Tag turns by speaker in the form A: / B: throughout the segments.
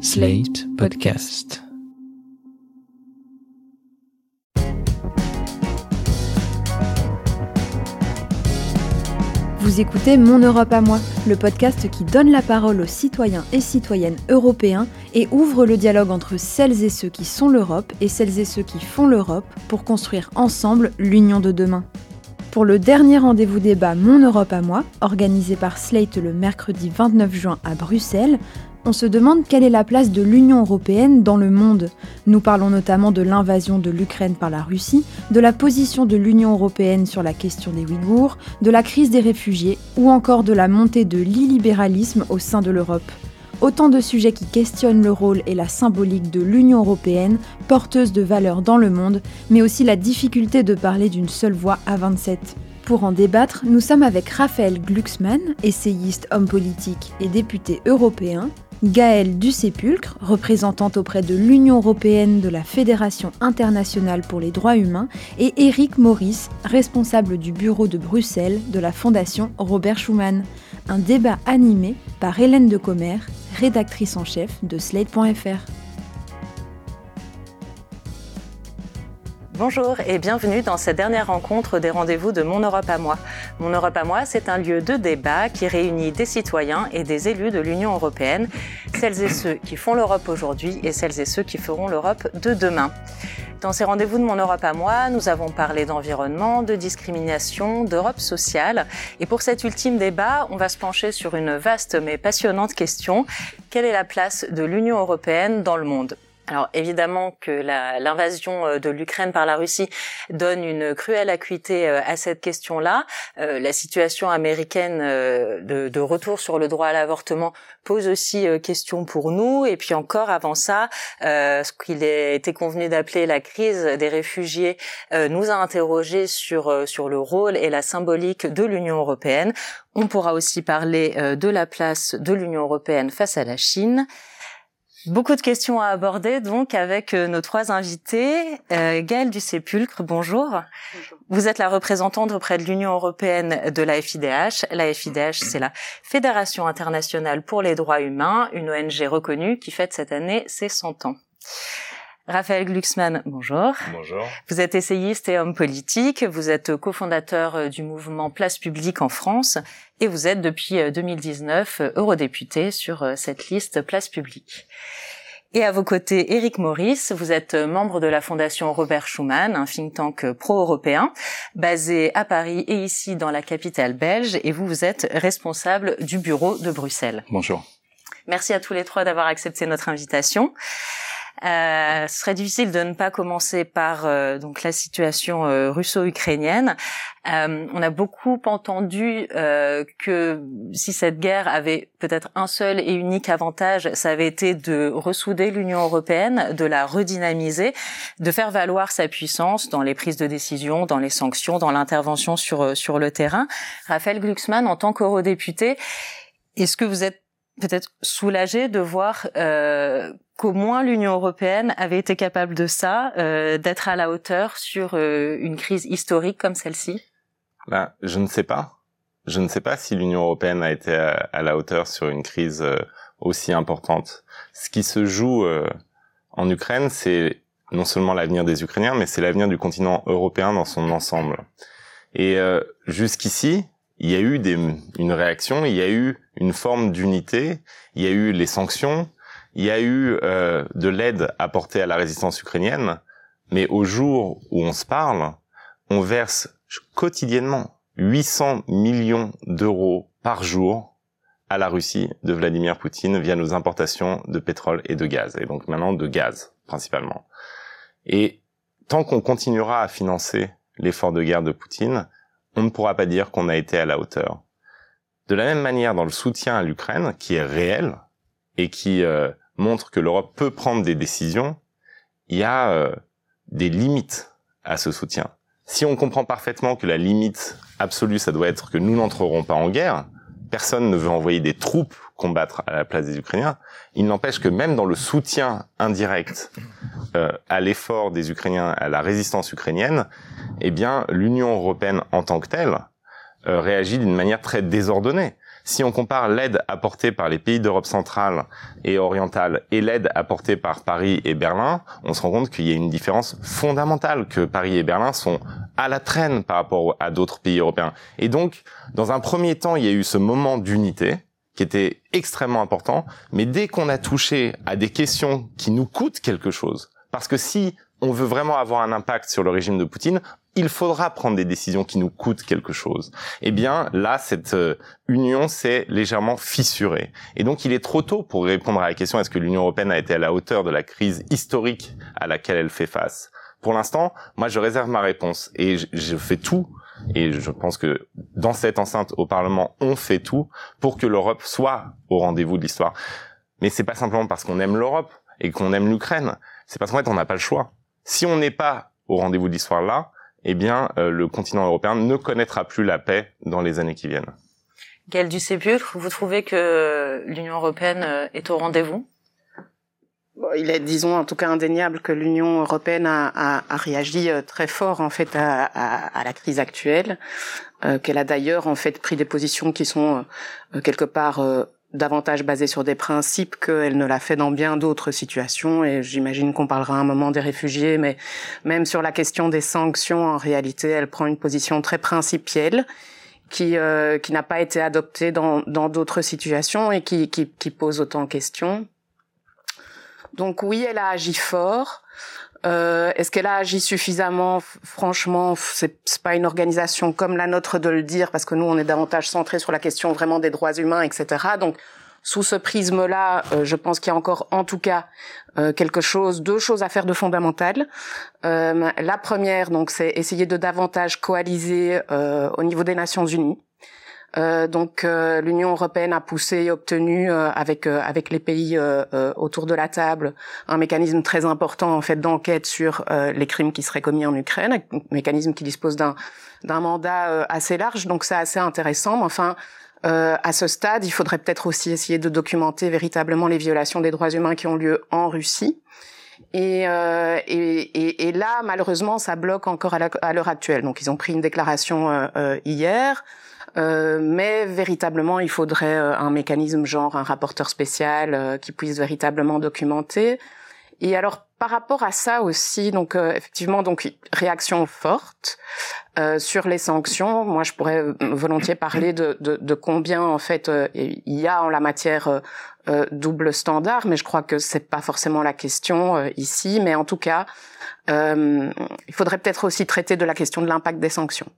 A: Slate Podcast.
B: Vous écoutez Mon Europe à moi, le podcast qui donne la parole aux citoyens et citoyennes européens et ouvre le dialogue entre celles et ceux qui sont l'Europe et celles et ceux qui font l'Europe pour construire ensemble l'union de demain. Pour le dernier rendez-vous débat Mon Europe à moi, organisé par Slate le mercredi 29 juin à Bruxelles, on se demande quelle est la place de l'Union européenne dans le monde. Nous parlons notamment de l'invasion de l'Ukraine par la Russie, de la position de l'Union européenne sur la question des Ouïghours, de la crise des réfugiés ou encore de la montée de l'illibéralisme au sein de l'Europe. Autant de sujets qui questionnent le rôle et la symbolique de l'Union européenne, porteuse de valeurs dans le monde, mais aussi la difficulté de parler d'une seule voix à 27. Pour en débattre, nous sommes avec Raphaël Glucksmann, essayiste, homme politique et député européen, Gaëlle Dussépulcre, représentante auprès de l'Union européenne de la Fédération internationale pour les droits humains, et Éric Maurice, responsable du bureau de Bruxelles de la Fondation Robert Schuman. Un débat animé par Hélène de Commer, rédactrice en chef de Slate.fr.
C: Bonjour et bienvenue dans cette dernière rencontre des rendez-vous de Mon Europe à moi. Mon Europe à moi, c'est un lieu de débat qui réunit des citoyens et des élus de l'Union européenne, celles et ceux qui font l'Europe aujourd'hui et celles et ceux qui feront l'Europe de demain. Dans ces rendez-vous de Mon Europe à moi, nous avons parlé d'environnement, de discrimination, d'Europe sociale. Et pour cet ultime débat, on va se pencher sur une vaste mais passionnante question. Quelle est la place de l'Union européenne dans le monde? Alors évidemment que l'invasion euh, de l'Ukraine par la Russie donne une cruelle acuité euh, à cette question-là. Euh, la situation américaine de, de, retour sur le droit à l'avortement pose aussi question pour nous. Et puis encore avant ça, ce qu'il a été convenu d'appeler la crise des réfugiés nous a interrogé sur sur le rôle et la symbolique de l'Union européenne. On pourra aussi parler de la place de l'Union européenne face à la Chine. Beaucoup de questions à aborder donc avec euh, nos trois invités. Euh, Gaëlle du Sépulcre, bonjour. bonjour. Vous êtes la représentante auprès de l'Union européenne de la FIDH. La FIDH, c'est la Fédération internationale pour les droits humains, une ONG reconnue qui fête cette année ses 100 ans. Raphaël Glucksmann, bonjour.
D: Bonjour.
C: Vous êtes essayiste et homme politique. Vous êtes cofondateur euh, du mouvement Place Publique en France et vous êtes depuis 2019 euh, euh, eurodéputé sur cette liste Place Publique. Et à vos côtés, Éric Maurice, vous êtes membre de la Fondation Robert Schuman, un think tank pro-européen, basé à Paris et ici dans la capitale belge, et vous, vous êtes responsable du bureau de Bruxelles.
D: Bonjour.
C: Merci à tous les trois d'avoir accepté notre invitation. Euh, ce serait difficile de ne pas commencer par euh, donc la situation euh, russo-ukrainienne. Euh, on a beaucoup entendu que si cette guerre avait peut-être un seul et unique avantage, ça avait été de ressouder l'Union européenne, de la redynamiser, de faire valoir sa puissance dans les prises de décision, dans les sanctions, dans l'intervention sur sur le terrain. Raphaël Glucksmann, en tant qu'eurodéputé, est-ce que vous êtes peut-être soulagé de voir euh, qu'au moins l'Union européenne avait été capable de ça, euh, d'être à la hauteur sur euh, une crise historique comme celle-ci?
D: Ben, Je ne sais pas. Je ne sais pas si l'Union européenne a été à, la hauteur sur une crise euh, aussi importante. Ce qui se joue euh, en Ukraine, c'est non seulement l'avenir des Ukrainiens, mais c'est l'avenir du continent européen dans son ensemble. Et jusqu'ici, il y a eu des, une réaction, il y a eu une forme d'unité, il y a eu les sanctions, il y a eu euh, de l'aide apportée à la résistance ukrainienne, mais au jour où on se parle, on verse quotidiennement 800 millions d'euros par jour à la Russie de Vladimir Poutine via nos importations de pétrole et de gaz, et donc maintenant de gaz principalement. Et tant qu'on continuera à financer l'effort de guerre de Poutine, on ne pourra pas dire qu'on a été à la hauteur. De la même manière, dans le soutien à l'Ukraine, qui est réel et qui euh, montre que l'Europe peut prendre des décisions, il y a euh, des limites à ce soutien. Si on comprend parfaitement que la limite absolue, ça doit être que nous n'entrerons pas en guerre, personne ne veut envoyer des troupes combattre à la place des Ukrainiens, il n'empêche que même dans le soutien indirect euh, à l'effort des Ukrainiens, à la résistance ukrainienne, eh bien, l'Union européenne en tant que telle euh, réagit d'une manière très désordonnée. Si on compare l'aide apportée par les pays d'Europe centrale et orientale et l'aide apportée par Paris et Berlin, on se rend compte qu'il y a une différence fondamentale, que Paris et Berlin sont à la traîne par rapport à d'autres pays européens. Et donc, dans un premier temps, il y a eu ce moment d'unité qui était extrêmement important, mais dès qu'on a touché à des questions qui nous coûtent quelque chose, parce que si on veut vraiment avoir un impact sur le régime de Poutine, il faudra prendre des décisions qui nous coûtent quelque chose. Eh bien, là, cette euh, union s'est légèrement fissurée. Et donc, il est trop tôt pour répondre à la question est-ce que l'Union européenne a été à la hauteur de la crise historique à laquelle elle fait face? Pour l'instant, moi, je réserve ma réponse et je fais tout. Et je pense que dans cette enceinte au Parlement, on fait tout pour que l'Europe soit au rendez-vous de l'histoire. Mais c'est pas simplement parce qu'on aime l'Europe et qu'on aime l'Ukraine. C'est parce qu'en fait, on n'a pas le choix. Si on n'est pas au rendez-vous de l'histoire là, eh bien, euh, le continent européen ne connaîtra plus la paix dans les années qui viennent.
C: Gaël Ducepieux, vous trouvez que l'Union européenne euh, est au rendez-vous?
E: Il est, disons, en tout cas indéniable que l'Union européenne a, a, a, réagi euh, très fort en fait à, à la crise actuelle, euh, qu'elle a d'ailleurs en fait pris des positions qui sont euh, quelque part davantage basée sur des principes qu'elle ne l'a fait dans bien d'autres situations. Et j'imagine qu'on parlera un moment des réfugiés, mais même sur la question des sanctions, en réalité, elle prend une position très principielle qui euh, qui n'a pas été adoptée dans dans d'autres situations et qui, qui qui pose autant de questions. Donc oui, elle a agi fort. Euh, Est-ce qu'elle a agi suffisamment? Franchement, c'est pas une organisation comme la nôtre de le dire, parce que nous, on est davantage centré sur la question vraiment des droits humains, etc. Donc, sous ce prisme-là, euh, je pense qu'il y a encore, en tout cas, euh, quelque chose, deux choses à faire de fondamentales. Euh, la première, donc, c'est essayer de davantage coaliser au niveau des Nations Unies. Euh, donc euh, l'Union européenne a poussé et obtenu euh, avec avec les pays autour de la table un mécanisme très important en fait d'enquête sur les crimes qui seraient commis en Ukraine, un mécanisme qui dispose d'un d'un mandat assez large, donc c'est assez intéressant. Mais enfin, à ce stade, il faudrait peut-être aussi essayer de documenter véritablement les violations des droits humains qui ont lieu en Russie. Et, euh, et, et, et, là, malheureusement, ça bloque encore à l'heure actuelle. Donc, ils ont pris une déclaration euh, hier. Euh, mais véritablement, il faudrait euh, un mécanisme genre un rapporteur spécial euh, qui puisse véritablement documenter. Et alors par rapport à ça aussi, donc effectivement, donc réaction forte sur les sanctions. Moi, je pourrais volontiers parler de, de, de combien en fait il y a en la matière double standard, mais je crois que c'est pas forcément la question ici. Mais en tout cas, il faudrait peut-être aussi traiter de la question de l'impact des sanctions.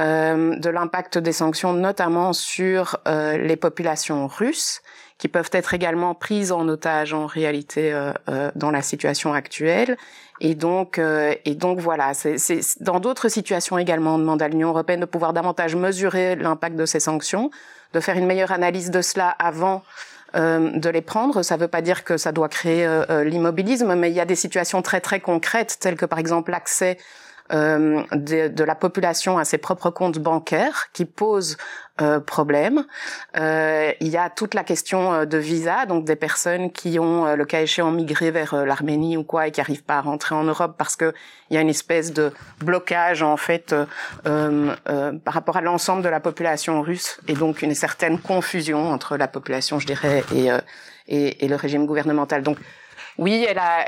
E: Euh, de l'impact des sanctions, notamment sur euh, les populations russes, qui peuvent être également prises en otage en réalité euh, euh dans la situation actuelle. Et donc, euh, et donc voilà, c'est dans d'autres situations également, on demande à l'Union européenne de pouvoir davantage mesurer l'impact de ces sanctions, de faire une meilleure analyse de cela avant de les prendre. Ça ne veut pas dire que ça doit créer l'immobilisme, mais il y a des situations très très concrètes, telles que par exemple l'accès euh, de, de, la population à ses propres comptes bancaires qui posent euh, problème. Euh, il y a toute la question euh, de visa, donc des personnes qui ont euh, le cas échéant migré vers l'Arménie ou quoi et qui n'arrivent pas à rentrer en Europe parce que il y a une espèce de blocage en fait par rapport à l'ensemble de la population russe et donc une certaine confusion entre la population, je dirais, et, et, et le régime gouvernemental. Donc oui, elle a,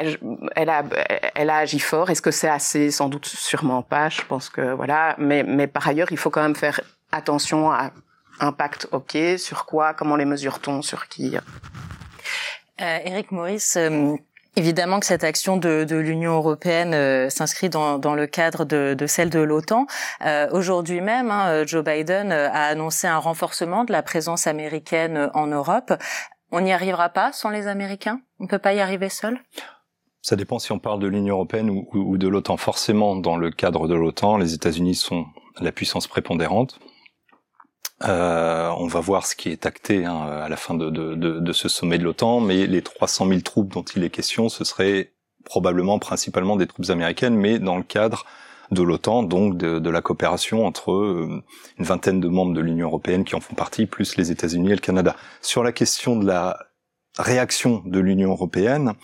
E: elle a, elle a agi fort. Est-ce que c'est assez? Sans doute, sûrement pas. Je pense que voilà. Mais, mais par ailleurs, il faut quand même faire attention à impact. Ok, sur quoi? Comment les mesure-t-on Sur qui?
C: Euh, Eric Maurice. Euh, évidemment que cette action de, de l'Union européenne euh, s'inscrit dans, dans, le cadre de, de celle de l'OTAN. Euh, Aujourd'hui même, hein, Joe Biden a annoncé un renforcement de la présence américaine en Europe. On n'y arrivera pas sans les Américains? On ne peut pas y arriver seul?
F: Ça dépend si on parle de l'Union européenne ou, de l'OTAN. Forcément, dans le cadre de l'OTAN, les États-Unis sont la puissance prépondérante. Euh, on va voir ce qui est acté hein, à la fin de, de, ce sommet de l'OTAN, mais les 300 000 troupes dont il est question, ce serait probablement principalement des troupes américaines, mais dans le cadre de l'OTAN, donc de, la coopération entre euh, une vingtaine de membres de l'Union européenne qui en font partie, plus les États-Unis et le Canada. Sur la question de la réaction de l'Union européenne,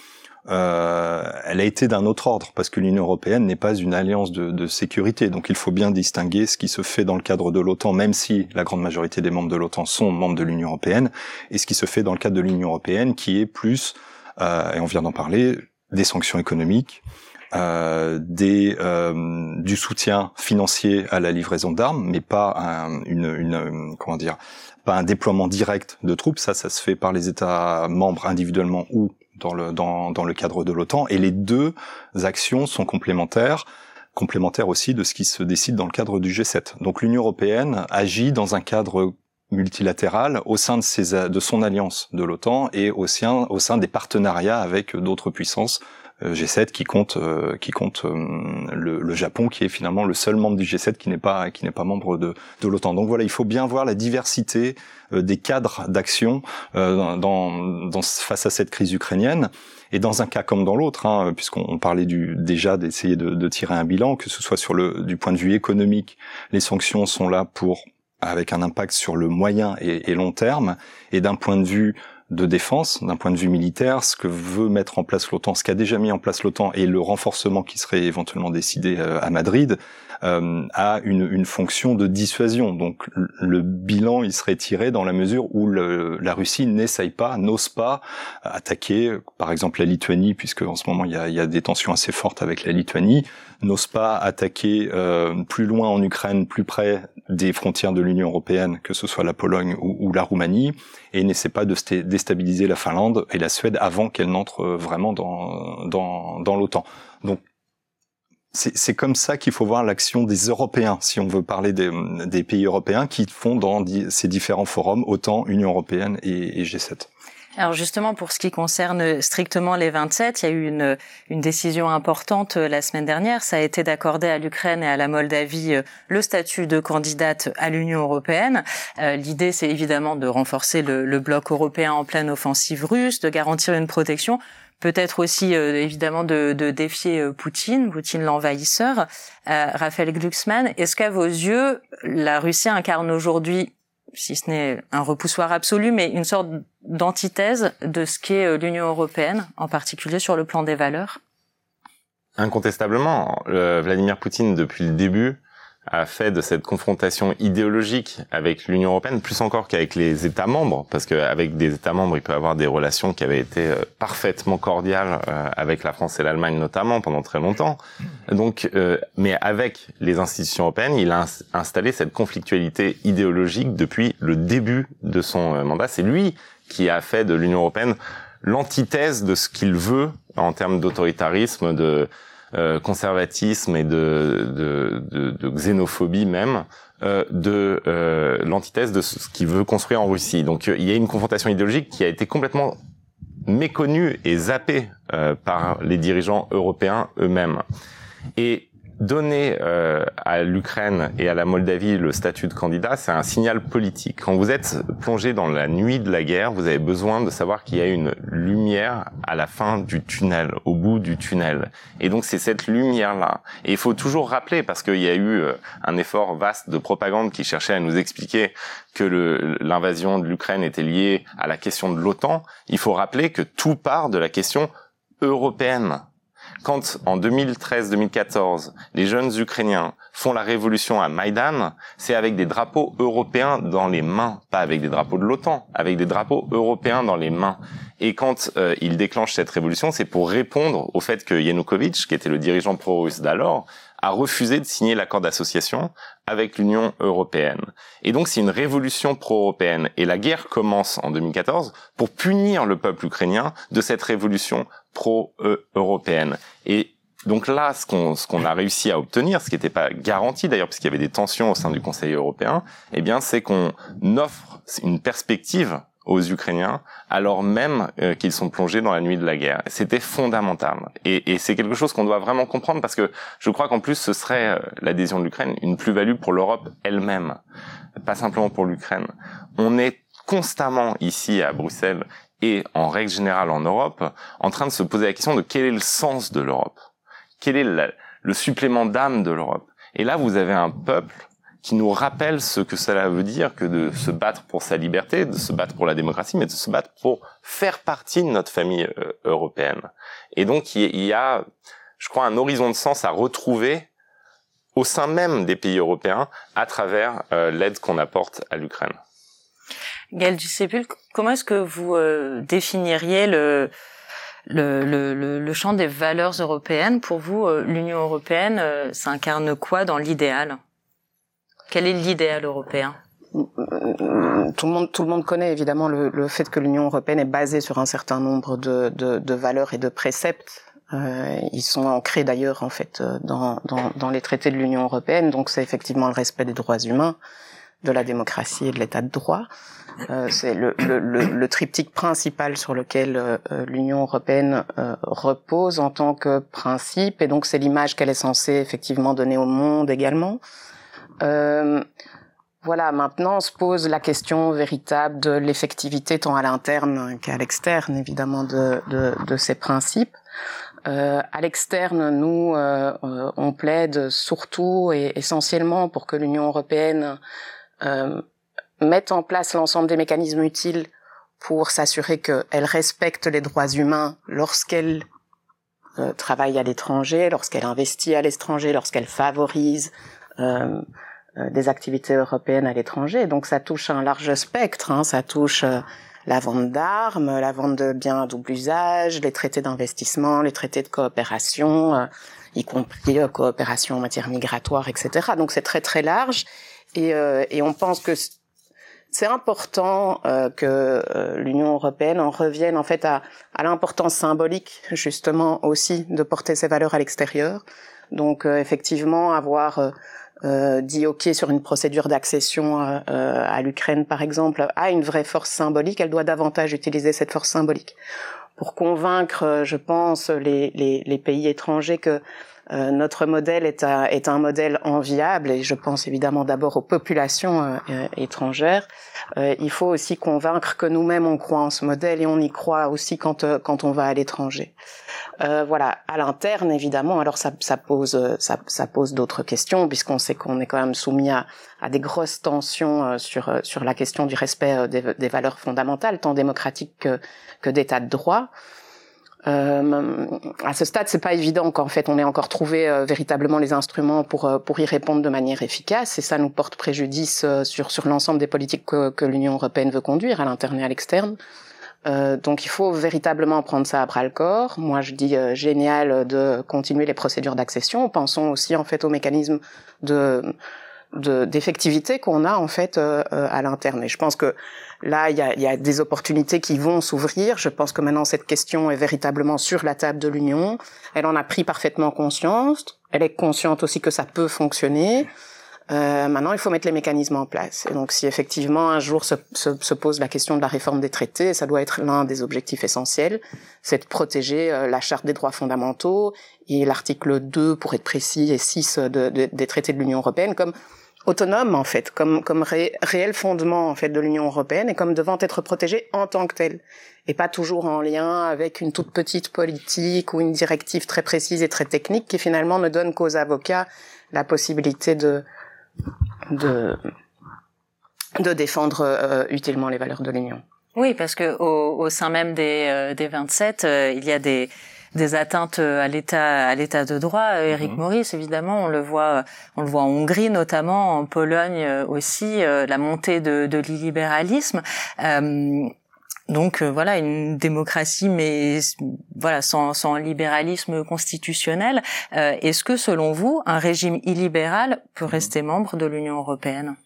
F: euh, elle a été d'un autre ordre parce que l'Union européenne n'est pas une alliance de, de, sécurité. Donc il faut bien distinguer ce qui se fait dans le cadre de l'OTAN, même si la grande majorité des membres de l'OTAN sont membres de l'Union européenne, et ce qui se fait dans le cadre de l'Union européenne, qui est plus, euh, et on vient d'en parler, des sanctions économiques, des, euh, du soutien financier à la livraison d'armes, mais pas un, une, une, comment dire, pas un déploiement direct de troupes. Ça, ça se fait par les États membres individuellement ou dans le, dans, le cadre de l'OTAN. Et les deux actions sont complémentaires complémentaires aussi de ce qui se décide dans le cadre du G7. Donc l'Union européenne agit dans un cadre multilatéral au sein de, ses, de son alliance de l'OTAN et au sein, des partenariats avec d'autres puissances euh, G7 qui compte euh, qui compte euh, le, le, Japon qui est finalement le seul membre du G7 qui n'est pas qui n'est pas membre de, de l'OTAN. Donc voilà, il faut bien voir la diversité des cadres d'action dans, dans, face à cette crise ukrainienne. Et dans un cas comme dans l'autre, hein, puisqu'on parlait du, déjà d'essayer de, de, tirer un bilan, que ce soit sur le du point de vue économique, les sanctions sont là pour avec un impact sur le moyen et, et long terme, et d'un point de vue de défense, d'un point de vue militaire, ce que veut mettre en place l'OTAN, ce qu'a déjà mis en place l'OTAN et le renforcement qui serait éventuellement décidé euh, à Madrid, euh, a une, une, fonction de dissuasion. Donc le bilan, il serait tiré dans la mesure où le, la Russie n'essaye pas, n'ose pas attaquer, par exemple la Lituanie, puisque en ce moment il y a, y a des tensions assez fortes avec la Lituanie, n'ose pas attaquer euh, plus loin en Ukraine, plus près des frontières de l'Union européenne, que ce soit la Pologne ou, ou la Roumanie, et n'essaie pas de déstabiliser la Finlande et la Suède avant qu'elles n'entrent vraiment dans, dans, dans l'OTAN. Donc c'est comme ça qu'il faut voir l'action des Européens, si on veut parler des, des, pays européens qui font dans ces différents forums, autant Union européenne et, et G7.
C: Alors justement, pour ce qui concerne strictement les 27, il y a eu une, une décision importante euh, la semaine dernière. Ça a été d'accorder à l'Ukraine et à la Moldavie euh, le statut de candidate à l'Union européenne. Euh, l'idée, c'est évidemment de renforcer le, le bloc européen en pleine offensive russe, de garantir une protection peut-être aussi évidemment de, de, défier Poutine, Poutine l'envahisseur. Euh, Raphaël Glucksmann, est-ce qu'à vos yeux, la Russie incarne aujourd'hui si ce n'est un repoussoir absolu, mais une sorte d'antithèse de ce qu'est euh, l'Union européenne, en particulier sur le plan des valeurs?
D: Incontestablement, euh, Vladimir Poutine, depuis le début, a fait de cette confrontation idéologique avec l'Union européenne, plus encore qu'avec les États membres, parce qu'avec des États membres, il peut avoir des relations qui avaient été euh, parfaitement cordiales euh, avec la France et l'Allemagne notamment pendant très longtemps. Donc, euh, mais avec les institutions européennes, il a installé cette conflictualité idéologique depuis le début de son mandat. C'est lui qui a fait de l'Union européenne l'antithèse de ce qu'il veut en termes d'autoritarisme, de euh, conservatisme et de, de, xénophobie même euh, de euh, l'antithèse de ce qu'il veut construire en Russie. Donc il y a une confrontation idéologique qui a été complètement méconnue et zappée par les dirigeants européens eux-mêmes. Et donner euh, à l'Ukraine et à la Moldavie le statut de candidat, c'est un signal politique. Quand vous êtes plongé dans la nuit de la guerre, vous avez besoin de savoir qu'il y a une lumière à la fin du tunnel, au bout du tunnel. Et donc c'est cette lumière-là. Et il faut toujours rappeler, parce qu'il y a eu euh, un effort vaste de propagande qui cherchait à nous expliquer que l'invasion de l'Ukraine était liée à la question de l'OTAN, il faut rappeler que tout part de la question européenne quand en 2013-2014, les jeunes Ukrainiens font la révolution à Maïdan, c'est avec des drapeaux européens dans les mains, pas avec des drapeaux de l'OTAN, avec des drapeaux européens dans les mains. Et quand euh, ils déclenchent cette révolution, c'est pour répondre au fait que Yanukovych, qui était le dirigeant pro-russe d'alors, a refusé de signer l'accord d'association avec l'Union européenne. Et donc c'est une révolution pro-européenne. Et la guerre commence en 2014 pour punir le peuple ukrainien de cette révolution pro-européenne. Et donc là, ce qu'on ce qu'on a réussi à obtenir, ce qui n'était pas garanti d'ailleurs, puisqu'il y avait des tensions au sein du Conseil européen, eh bien, c'est qu'on offre une perspective aux Ukrainiens, alors même euh, qu'ils sont plongés dans la nuit de la guerre. C'était fondamental. Et, et c'est quelque chose qu'on doit vraiment comprendre parce que je crois qu'en plus, ce serait euh, l'adhésion de l'Ukraine une plus-value pour l'Europe elle-même, pas simplement pour l'Ukraine. On est constamment ici à Bruxelles et en règle générale en Europe en train de se poser la question de quel est le sens de l'Europe, quel est le supplément d'âme de l'Europe? Et là, vous avez un peuple qui nous rappelle ce que cela veut dire que de se battre pour sa liberté, de se battre pour la démocratie, mais de se battre pour faire partie de notre famille euh, européenne. Et donc il y a, je crois, un horizon de sens à retrouver au sein même des pays européens à travers euh, l'aide qu'on apporte à l'Ukraine.
C: Gaël Dussépul, comment est-ce que vous euh, définiriez le, le, le, le, champ des valeurs européennes? Pour vous, l'Union européenne s'incarne quoi dans l'idéal? Quel est l'idéal européen?
E: Tout le monde, tout le monde connaît évidemment le, fait que l'Union européenne est basée sur un certain nombre de, de, de valeurs et de préceptes. Euh, ils sont ancrés d'ailleurs en fait euh, dans, dans, dans les traités de l'Union européenne. Donc c'est effectivement le respect des droits humains, de la démocratie et de l'état de droit. Euh, c'est le, le, le, triptyque principal sur lequel euh, l'Union européenne euh, repose en tant que principe, et donc c'est l'image qu'elle est censée effectivement donner au monde également. Euh, voilà, maintenant se pose la question véritable de l'effectivité tant à l'interne qu'à l'externe, évidemment, de, de, de, ces principes. Euh, à l'externe, nous, euh, euh on plaide surtout et essentiellement pour que l'Union européenne euh, mette en place l'ensemble des mécanismes utiles pour s'assurer qu'elle respecte les droits humains lorsqu'elle euh, travaille à l'étranger, lorsqu'elle investit à l'étranger, lorsqu'elle favorise euh, euh, des activités européennes à l'étranger. Donc ça touche un large spectre, hein. ça touche euh, la vente d'armes, la vente de biens à double usage, les traités d'investissement, les traités de coopération, euh, y compris coopération en matière migratoire, etc. Donc c'est très très large et, et on pense que c'est important que l'Union européenne en revienne en fait à, à l'importance symbolique justement aussi de porter ses valeurs à l'extérieur. Donc effectivement avoir euh, dit OK sur une procédure d'accession euh, euh, à l'Ukraine, par exemple, a une vraie force symbolique, elle doit davantage utiliser cette force symbolique pour convaincre, je pense, les, les, les pays étrangers que euh, notre modèle est un, est un modèle enviable et je pense évidemment d'abord aux populations euh, euh, étrangères. il faut aussi convaincre que nous-mêmes on croit en ce modèle et on y croit aussi quand quand on va à l'étranger. voilà, à l'interne évidemment. Alors ça, ça pose ça, ça pose d'autres questions puisqu'on sait qu'on est quand même soumis à, à des grosses tensions sur sur la question du respect des, des valeurs fondamentales tant démocratiques que, que d'état de droit. Euh, à ce stade, c'est pas évident qu'en fait on ait encore trouvé euh, véritablement les instruments pour euh, pour y répondre de manière efficace, et ça nous porte préjudice euh, sur sur l'ensemble des politiques que, que l'Union européenne veut conduire à l'interne et à l'externe. donc il faut véritablement prendre ça à bras le corps. Moi, je dis génial de continuer les procédures d'accession. Pensons aussi en fait aux mécanismes de d'effectivité qu'on a en fait à l'interne. Et je pense que Là, il y a, y a, des opportunités qui vont s'ouvrir. Je pense que maintenant, cette question est véritablement sur la table de l'Union. Elle en a pris parfaitement conscience. Elle est consciente aussi que ça peut fonctionner. Euh, maintenant, il faut mettre les mécanismes en place. Et donc, si effectivement un jour se, se, se pose la question de la réforme des traités, ça doit être l'un des objectifs essentiels, c'est de protéger euh, la charte des droits fondamentaux et l'article 2, pour être précis, et 6 de, de, des traités de l'Union européenne comme autonome en fait, comme comme réel fondement en fait de l'Union européenne et comme devant être protégé en tant que tel et pas toujours en lien avec une toute petite politique ou une directive très précise et très technique qui finalement ne donne qu'aux avocats la possibilité de de de défendre euh, utilement les valeurs de l'Union.
C: Oui, parce que au, au sein même des euh, des 27, euh, il y a des des atteintes à l'état à l'état de droit. Éric mhm. Maurice, évidemment, on le voit, on le voit en Hongrie notamment, en Pologne aussi, euh, la montée de, de l'illibéralisme. Euh, donc euh, voilà une démocratie, mais voilà sans, sans libéralisme constitutionnel. Est-ce que selon vous, un régime illibéral peut mhm. rester membre de l'Union européenne?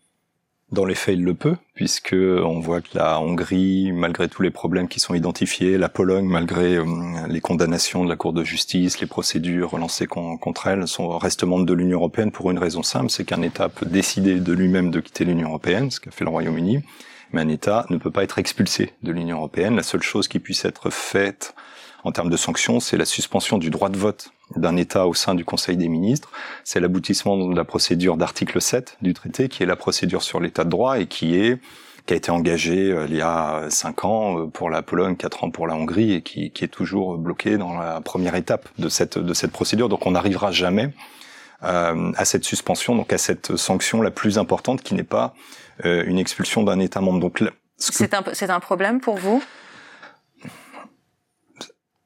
F: Dans les faits, il le peut, puisque on voit que la Hongrie, malgré tous les problèmes qui sont identifiés, la Pologne, malgré euh, les condamnations de la Cour de justice, les procédures lancées contre elle, sont membres de l'Union européenne pour une raison simple, c'est qu'un État peut décider de lui-même de quitter l'Union européenne, ce qu'a fait le Royaume-Uni, mais un État ne peut pas être expulsé de l'Union européenne. La seule chose qui puisse être faite en termes de sanctions, c'est la suspension du droit de vote d'un État au sein du Conseil des ministres. C'est l'aboutissement de la procédure d'article 7 du traité, qui est la procédure sur l'état de droit et qui est qui a été engagée euh, il y a cinq ans euh, pour la Pologne, quatre ans pour la Hongrie et qui, est toujours bloquée dans la première étape de cette de cette procédure. Donc on n'arrivera jamais à cette suspension, donc à cette sanction la plus importante qui n'est pas une expulsion d'un État membre. Donc
C: c'est un c'est un problème pour vous?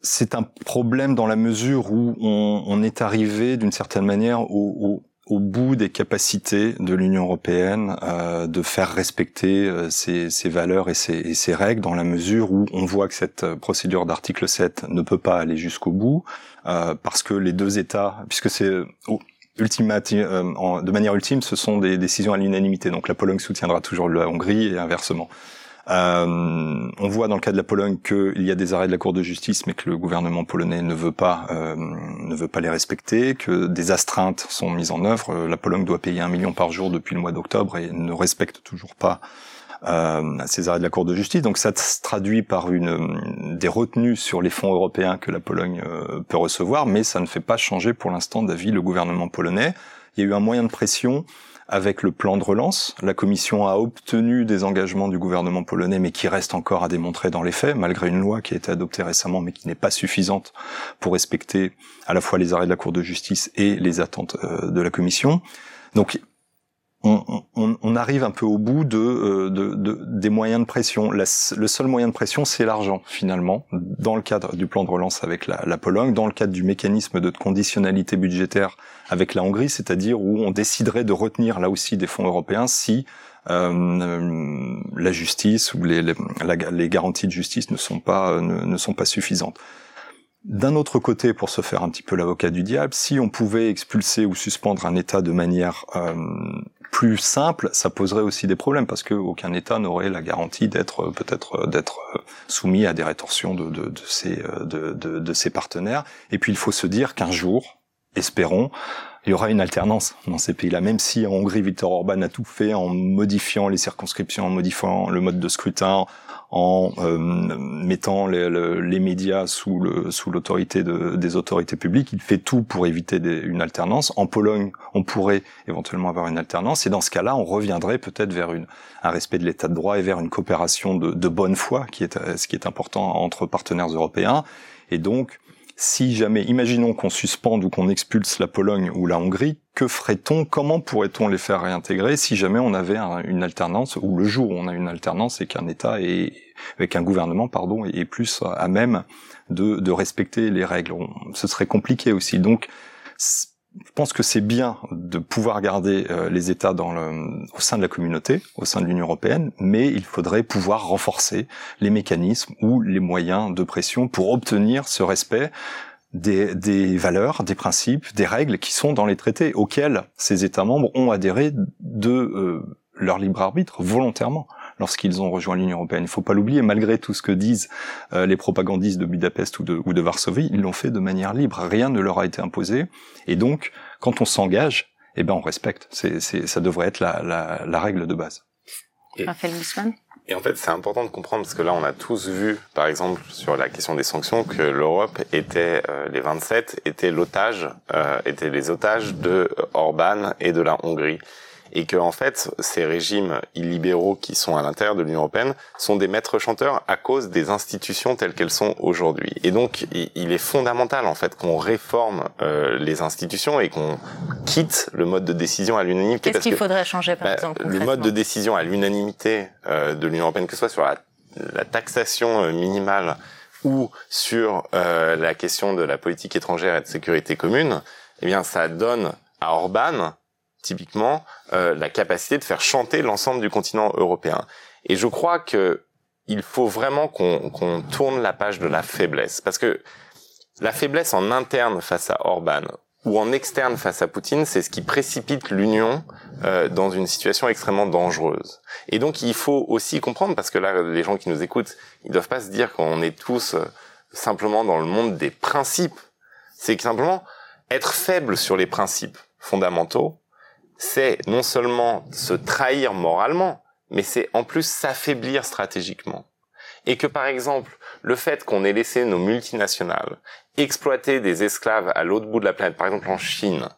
F: C'est un problème dans la mesure où on, on est arrivé d'une certaine manière au, au, au, bout des capacités de l'Union européenne euh, de faire respecter euh, ses, ses, valeurs et ses, et ses, règles, dans la mesure où on voit que cette procédure d'article 7 ne peut pas aller jusqu'au bout, euh, parce que les deux États, puisque c'est oh, euh, de manière ultime, ce sont des décisions à l'unanimité. Donc la Pologne soutiendra toujours la Hongrie et inversement. Euh, on voit dans le cas de la Pologne qu'il y a des arrêts de la Cour de justice, mais que le gouvernement polonais ne veut pas euh, ne veut pas les respecter, que des astreintes sont mises en œuvre. Euh, la Pologne doit payer un million par jour depuis le mois d'octobre et ne respecte toujours pas ces arrêts de la Cour de justice. Donc ça se traduit par des retenues sur les fonds européens que la Pologne peut recevoir, mais ça ne fait pas changer pour l'instant d'avis le gouvernement polonais. Il y a eu un moyen de pression avec le plan de relance. La Commission a obtenu des engagements du gouvernement polonais, mais qui restent encore à démontrer dans les faits, malgré une loi qui a été adoptée récemment, mais qui n'est pas suffisante pour respecter à la fois les arrêts de la Cour de justice et les attentes euh, de la Commission. Donc on, on, on, arrive un peu au bout de, euh, de, de des moyens de pression. le seul moyen de pression, c'est l'argent, finalement, dans le cadre du plan de relance avec la, la, Pologne, dans le cadre du mécanisme de conditionnalité budgétaire avec la Hongrie, c'est-à-dire où on déciderait de retenir là aussi des fonds européens si euh, la justice ou les, les, garanties de justice ne sont pas, ne, ne sont pas suffisantes. D'un autre côté, pour se faire un petit peu l'avocat du diable, si on pouvait expulser ou suspendre un État de manière euh, plus simple, ça poserait aussi des problèmes parce que aucun État n'aurait la garantie d'être euh, peut-être euh, d'être euh, soumis à des rétorsions de, de, de ses de, de, ses partenaires. Et puis il faut se dire qu'un jour, espérons, il y aura une alternance dans ces pays-là, même si en Hongrie, Viktor Orban a tout fait en modifiant les circonscriptions, en modifiant le mode de scrutin, en euh, mettant les, les, médias sous le sous l'autorité de, des autorités publiques. Il fait tout pour éviter des, une alternance. En Pologne, on pourrait éventuellement avoir une alternance, et dans ce cas-là, on reviendrait peut-être vers une, un respect de l'état de droit et vers une coopération de, de bonne foi, qui est ce qui est important entre partenaires européens. Et donc, si jamais, imaginons qu'on suspende ou qu'on expulse la Pologne ou la Hongrie, que ferait-on Comment pourrait-on les faire réintégrer si jamais on avait une alternance ou le jour où on a une alternance et qu'un État est avec un gouvernement pardon est plus à même de, respecter les règles? Ce serait compliqué aussi. Donc je pense que c'est bien de pouvoir garder euh, les États dans le, au sein de la communauté, au sein de l'Union européenne, mais il faudrait pouvoir renforcer les mécanismes ou les moyens de pression pour obtenir ce respect des, valeurs, des principes, des règles qui sont dans les traités auxquels ces États membres ont adhéré de euh, leur libre arbitre volontairement lorsqu'ils ont rejoint l'Union européenne. Il ne faut pas l'oublier, malgré tout ce que disent euh, les propagandistes de Budapest ou de, Varsovie, ils l'ont fait de manière libre. Rien ne leur a été imposé. Et donc, quand on s'engage, eh ben on respecte. Ça devrait être la, règle de base.
C: Et,
D: et en fait, c'est important de comprendre parce que là, on a tous vu, par exemple, sur la question des sanctions, que l'Europe était, euh, les 27 étaient l'otage, euh, étaient les otages de Orban et de la Hongrie et que en fait ces régimes illibéraux qui sont à l'intérieur de l'Union européenne sont des maîtres chanteurs à cause des institutions telles qu'elles sont aujourd'hui. Et donc il est fondamental en fait qu'on réforme euh, les institutions et qu'on quitte le mode de décision à l'unanimité.
C: Qu'est-ce qu'il faudrait changer par bah, exemple
D: Le mode de décision à l'unanimité euh, de l'Union européenne, que ce soit sur la, la taxation euh, minimale ou sur euh, la question de la politique étrangère et de sécurité commune, eh bien ça donne à Orban typiquement euh, la capacité de faire chanter l'ensemble du continent européen. Et je crois que il faut vraiment qu'on tourne la page de la faiblesse, parce que la faiblesse en interne face à Orban ou en externe face à Poutine, c'est ce qui précipite l'Union euh, dans une situation extrêmement dangereuse. Et donc il faut aussi comprendre, parce que là, les gens qui nous écoutent, ils doivent pas se dire qu'on est tous euh, simplement dans le monde des principes. C'est simplement être faible sur les principes fondamentaux, c'est non seulement se trahir moralement, mais c'est en plus s'affaiblir stratégiquement. Et que par exemple, le fait qu'on ait laissé nos multinationales exploiter des esclaves à l'autre bout de la planète, par exemple en Chine,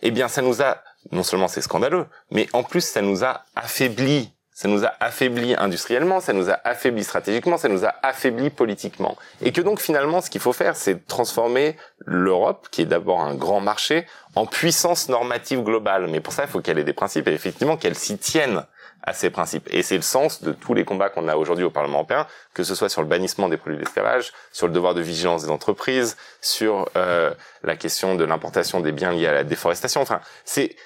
D: eh bien ça nous a, non seulement c'est scandaleux, mais en plus ça nous a affaibli ça nous a affaibli industriellement, ça nous a affaibli stratégiquement, ça nous a affaibli politiquement. Et que donc finalement, ce qu'il faut faire, c'est transformer l'Europe, qui est d'abord un grand marché, en puissance normative globale. Mais pour ça, il faut qu'elle ait des principes et effectivement qu'elle s'y tienne à ces principes. Et c'est le sens de tous les combats qu'on a aujourd'hui au Parlement européen, que ce soit sur le bannissement des produits d'esclavage, sur le devoir de vigilance des entreprises, sur euh, la question de l'importation des biens liés à la déforestation. Enfin, c'est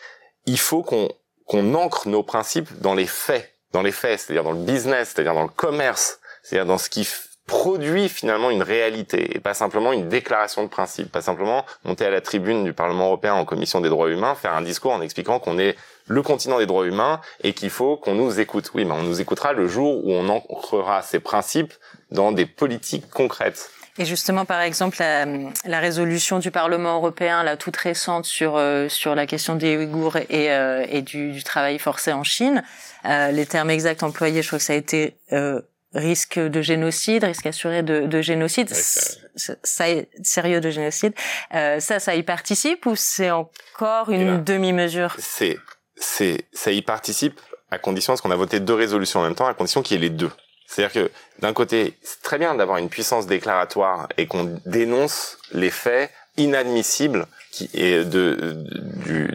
D: il faut qu'on qu'on ancre nos principes dans les faits dans les faits, c'est-à-dire dans le business, c'est-à-dire dans le commerce, c'est-à-dire dans ce qui produit finalement une réalité et pas simplement une déclaration de principe, pas simplement monter à la tribune du Parlement européen en commission des droits humains, faire un discours en expliquant qu'on est le continent des droits humains et qu'il faut qu'on nous écoute. Oui, mais on nous écoutera le jour où on ancrera ces principes dans des politiques concrètes.
C: Et justement, par exemple, la, la, résolution du Parlement européen, la toute récente sur euh, sur la question des Ouïghours et, euh, et du, du, travail forcé en Chine, euh, les termes exacts employés, je crois que ça a été euh, risque de génocide, risque assuré de, de génocide, ça, ça, sérieux de génocide. ça, ça y participe ou c'est encore une demi-mesure?
D: C'est c'est ça y participe à condition parce qu'on a voté deux résolutions en même temps, à condition qu'il y ait les deux. C'est-à-dire que d'un côté, c'est très bien d'avoir une puissance déclaratoire et qu'on dénonce les faits inadmissibles qui est de, du,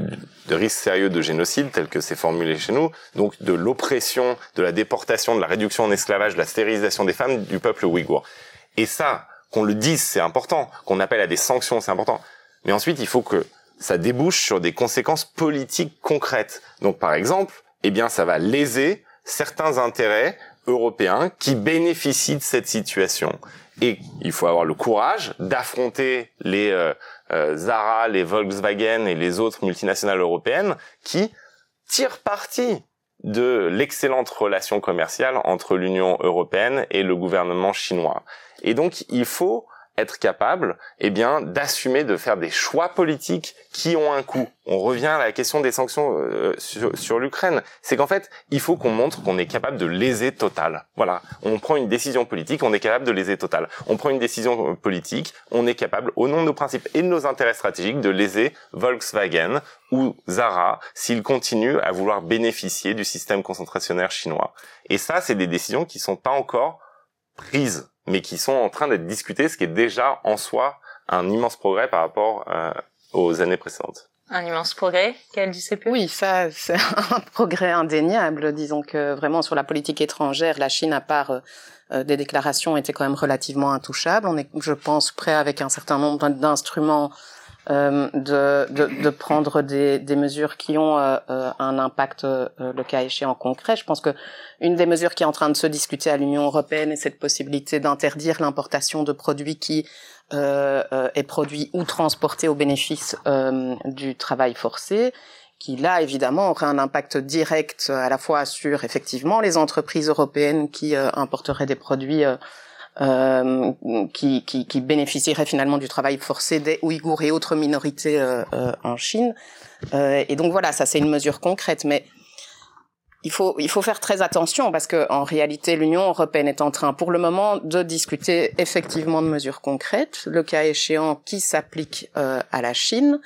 D: de risques sérieux de génocide tel que c'est formulé chez nous, donc de l'oppression, de la déportation, de la réduction en esclavage, de la stérilisation des femmes du peuple ouïghour. Et ça, qu'on le dise, c'est important, qu'on appelle à des sanctions, c'est important. Mais ensuite, il faut que ça débouche sur des conséquences politiques concrètes. Donc par exemple, eh bien ça va léser certains intérêts européens qui bénéficient de cette situation. Et il faut avoir le courage d'affronter les euh, euh, Zara, les Volkswagen et les autres multinationales européennes qui tirent parti de l'excellente relation commerciale entre l'Union européenne et le gouvernement chinois. Et donc, il faut être capable, eh bien, d'assumer de faire des choix politiques qui ont un coût. On revient à la question des sanctions euh, sur, sur l'Ukraine. C'est qu'en fait, il faut qu'on montre qu'on est capable de léser total. Voilà. On prend une décision politique, on est capable de léser total. On prend une décision euh, politique, on est capable, au nom de nos principes et de nos intérêts stratégiques, de léser Volkswagen ou Zara s'ils continuent à vouloir bénéficier du système concentrationnaire chinois. Et ça, c'est des décisions qui sont pas encore prises mais qui sont en train d'être discutés, ce qui est déjà en soi un immense progrès par rapport euh, aux années précédentes.
C: Un immense progrès, qu'elle disait plus
E: Oui, ça, c'est un progrès indéniable. Disons que vraiment sur la politique étrangère, la Chine, à part euh, des déclarations, était quand même relativement intouchable. On est, je pense, prêt avec un certain nombre d'instruments euh, de, de, de, prendre des, des, mesures qui ont euh, euh un impact, euh, le cas échéant concret. Je pense que une des mesures qui est en train de se discuter à l'Union européenne est cette possibilité d'interdire l'importation de produits qui euh, est produit ou transporté au bénéfice du travail forcé qui là évidemment aurait un impact direct à la fois sur effectivement les entreprises européennes qui importeraient des produits qui, qui, qui bénéficierait finalement du travail forcé des Ouïghours et autres minorités euh, euh, en Chine. et donc voilà, ça c'est une mesure concrète, mais il faut, il faut faire très attention parce que en réalité, l'Union européenne est en train, pour le moment, de discuter effectivement de mesures concrètes, le cas échéant qui s'applique à la Chine.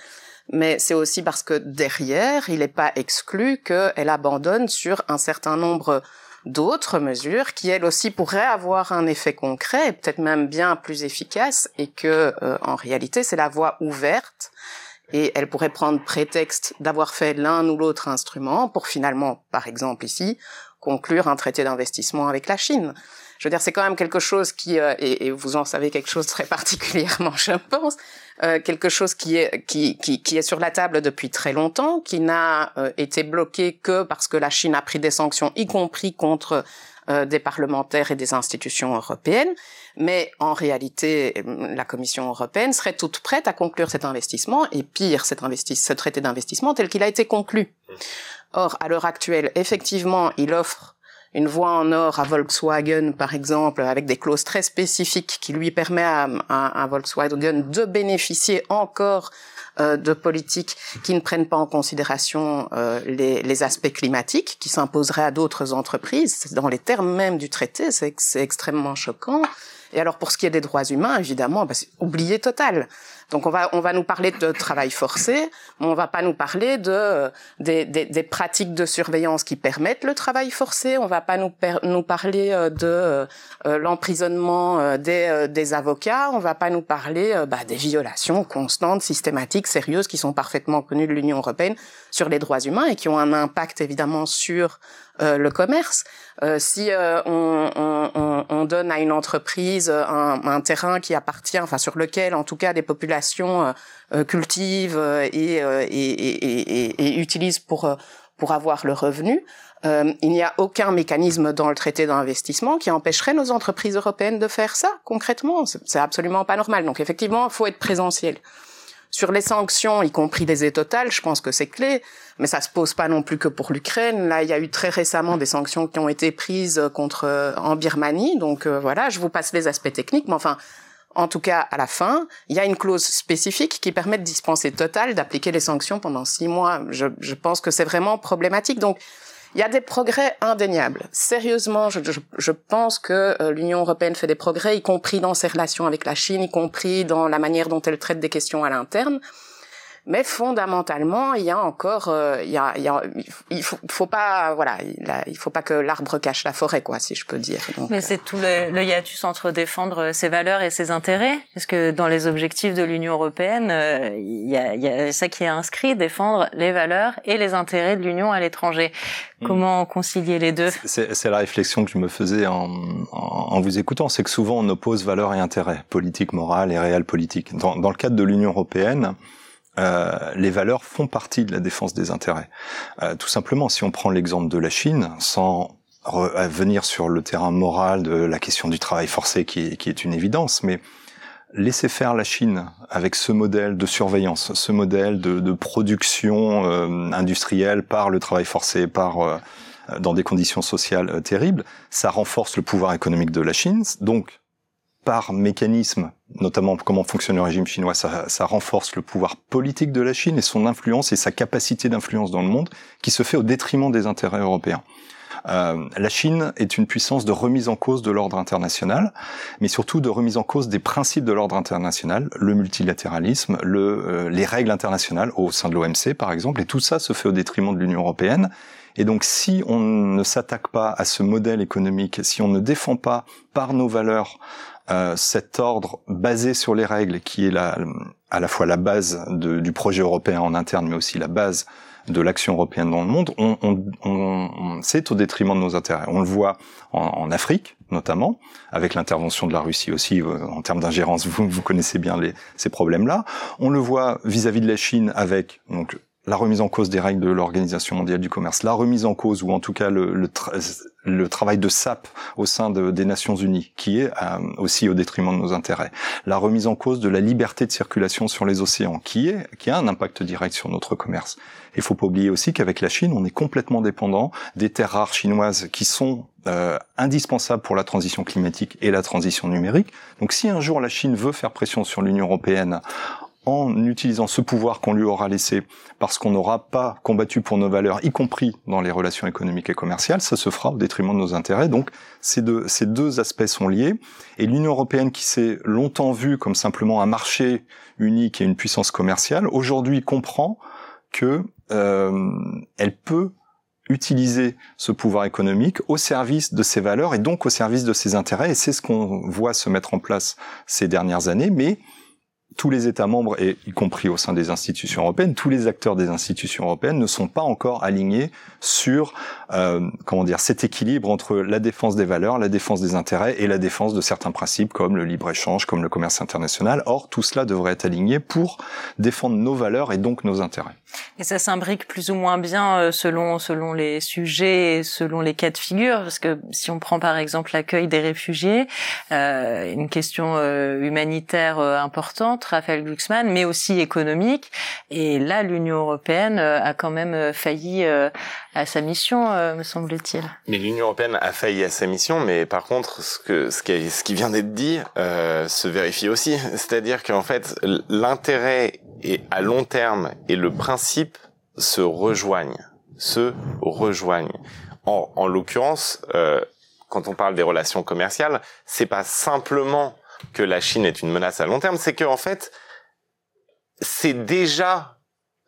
E: Mais c'est aussi parce que derrière, il n'est pas exclu qu'elle abandonne sur un certain nombre d'autres mesures qui elles aussi pourraient avoir un effet concret et peut-être même bien plus efficace et que euh, en réalité c'est la voie ouverte et elle pourrait prendre prétexte d'avoir fait l'un ou l'autre instrument pour finalement par exemple ici conclure un traité d'investissement avec la Chine. Je veux dire, c'est quand même quelque chose qui, euh, et, et, vous en savez quelque chose très particulièrement, je pense, euh, quelque chose qui est qui, qui, qui, est sur la table depuis très longtemps, qui n'a euh, été bloqué que parce que la Chine a pris des sanctions, y compris contre euh, des parlementaires et des institutions européennes. Mais en réalité, la Commission européenne serait toute prête à conclure cet investissement, et pire, cet ce traité d'investissement tel qu'il a été conclu. Or, à l'heure actuelle, effectivement, il offre une voie en or à Volkswagen, par exemple, avec des clauses très spécifiques qui lui permet à, à, Volkswagen de bénéficier encore euh, de politiques qui ne prennent pas en considération euh, les, les, aspects climatiques qui s'imposeraient à d'autres entreprises. Dans les termes même du traité, c'est extrêmement choquant. Et alors pour ce qui est des droits humains, évidemment, bah, c'est oublié total. Donc on va on va nous parler de travail forcé, on va pas nous parler de des, des, des pratiques de surveillance qui permettent le travail forcé. On va pas nous nous parler euh, de euh, l'emprisonnement euh, des, des avocats. On va pas nous parler bah, des violations constantes, systématiques, sérieuses qui sont parfaitement connues de l'Union européenne sur les droits humains et qui ont un impact évidemment sur euh, le commerce. Euh, si euh, on, on, on, donne à une entreprise un, un, terrain qui appartient, enfin sur lequel en tout cas des populations cultivent et, et, et, et, utilisent pour pour avoir le revenu, il n'y a aucun mécanisme dans le traité d'investissement qui empêcherait nos entreprises européennes de faire ça concrètement. C'est absolument pas normal. Donc effectivement, faut être présentiel. Sur les sanctions, y compris les aides je pense que c'est clé, mais ça se pose pas non plus que pour l'Ukraine. Là, il y a eu très récemment des sanctions qui ont été prises contre euh, en Birmanie, donc euh, voilà, je vous passe les aspects techniques, mais enfin, en tout cas, à la fin, il y a une clause spécifique qui permet de dispenser Total d'appliquer les sanctions pendant six mois. Je, je pense que c'est vraiment problématique. Donc, il y a des progrès indéniables. Sérieusement, je, je, je pense que euh, l'Union européenne fait des progrès, y compris dans ses relations avec la Chine, y compris dans la manière dont elle traite des questions à l'interne. Mais fondamentalement, il y a encore, euh, il y a, il, y a, il faut, faut pas, voilà, il, faut pas que l'arbre cache la forêt, quoi, si je peux dire.
C: Mais c'est tout le, le, hiatus entre défendre ses valeurs et ses intérêts, parce que dans les objectifs de l'Union européenne, euh, il, y a, il y a ça qui est inscrit, défendre les valeurs et les intérêts de l'Union à l'étranger. Hmm. Comment concilier les deux?
F: C'est la réflexion que je me faisais en, en, en vous écoutant, c'est que souvent on oppose valeurs et intérêts, politique, morale et réel politique. Dans, dans le cadre de l'Union européenne euh, les valeurs font partie de la défense des intérêts. Euh, tout simplement, si on prend l'exemple de la Chine, sans venir sur le terrain moral de la question du travail forcé qui est, qui est une évidence, mais laisser faire la Chine avec ce modèle de surveillance, ce modèle de, de production euh, industrielle par le travail forcé, par euh, dans des conditions sociales terribles, ça renforce le pouvoir économique de la Chine. Donc, par mécanisme, notamment comment fonctionne le régime chinois, ça, ça, renforce le pouvoir politique de la Chine et son influence et sa capacité d'influence dans le monde, qui se fait au détriment des intérêts européens. Euh, la Chine est une puissance de remise en cause de l'ordre international, mais surtout de remise en cause des principes de l'ordre international, le multilatéralisme, le, euh, les règles internationales au sein de l'OMC par exemple, et tout ça se fait au détriment de l'Union européenne. Et donc si on ne s'attaque pas à ce modèle économique, si on ne défend pas par nos valeurs euh, cet ordre basé sur les règles, qui est la, à la fois la base de, du projet européen en interne, mais aussi la base de l'action européenne dans le monde, on, on, on, c'est au détriment de nos intérêts. On le voit en, en Afrique, notamment, avec l'intervention de la Russie aussi euh, en termes d'ingérence. Vous, vous connaissez bien les, ces problèmes-là. On le voit vis-à-vis -vis de la Chine avec donc la remise en cause des règles de l'Organisation mondiale du commerce, la remise en cause ou en tout cas le, travail de SAP au sein de, des Nations Unies, qui est euh, aussi au détriment de nos intérêts, la remise en cause de la liberté de circulation sur les océans, qui est qui a un impact direct sur notre commerce. Il faut pas oublier aussi qu'avec la Chine, on est complètement dépendant des terres rares chinoises qui sont euh, indispensables pour la transition climatique et la transition numérique. Donc si un jour la Chine veut faire pression sur l'Union européenne en utilisant ce pouvoir qu'on lui aura laissé parce qu'on n'aura pas combattu pour nos valeurs, y compris dans les relations économiques et commerciales, ça se fera au détriment de nos intérêts. Donc ces deux, ces deux aspects sont liés. Et l'Union européenne qui s'est longtemps vue comme simplement un marché unique et une puissance commerciale, aujourd'hui comprend que euh, elle peut utiliser ce pouvoir économique au service de ses valeurs et donc au service de ses intérêts. Et c'est ce qu'on voit se mettre en place ces dernières années. Mais tous les États membres, et y compris au sein des institutions européennes, tous les acteurs des institutions européennes ne sont pas encore alignés sur euh, comment dire cet équilibre entre la défense des valeurs, la défense des intérêts et la défense de certains principes comme le libre échange, comme le commerce international. Or, tout cela devrait être aligné pour défendre nos valeurs et donc nos intérêts.
C: Et ça s'imbrique plus ou moins bien euh, selon selon les sujets, et selon les cas de figure, parce que si on prend par exemple l'accueil des réfugiés, euh, une question euh, humanitaire importante, Raphaël Glucksmann, mais aussi économique. Et là, l'Union européenne a quand même failli à sa mission, me semble-t-il.
D: Mais l'Union européenne a failli à sa mission, mais par contre, ce que ce qui, vient d'être dit se vérifie aussi, c'est-à-dire qu'en fait, l'intérêt et à long terme et le principe se rejoignent, se rejoignent. En, en l'occurrence, euh, quand on parle des relations commerciales, c'est pas simplement que la Chine est une menace à long terme, c'est que en fait, c'est déjà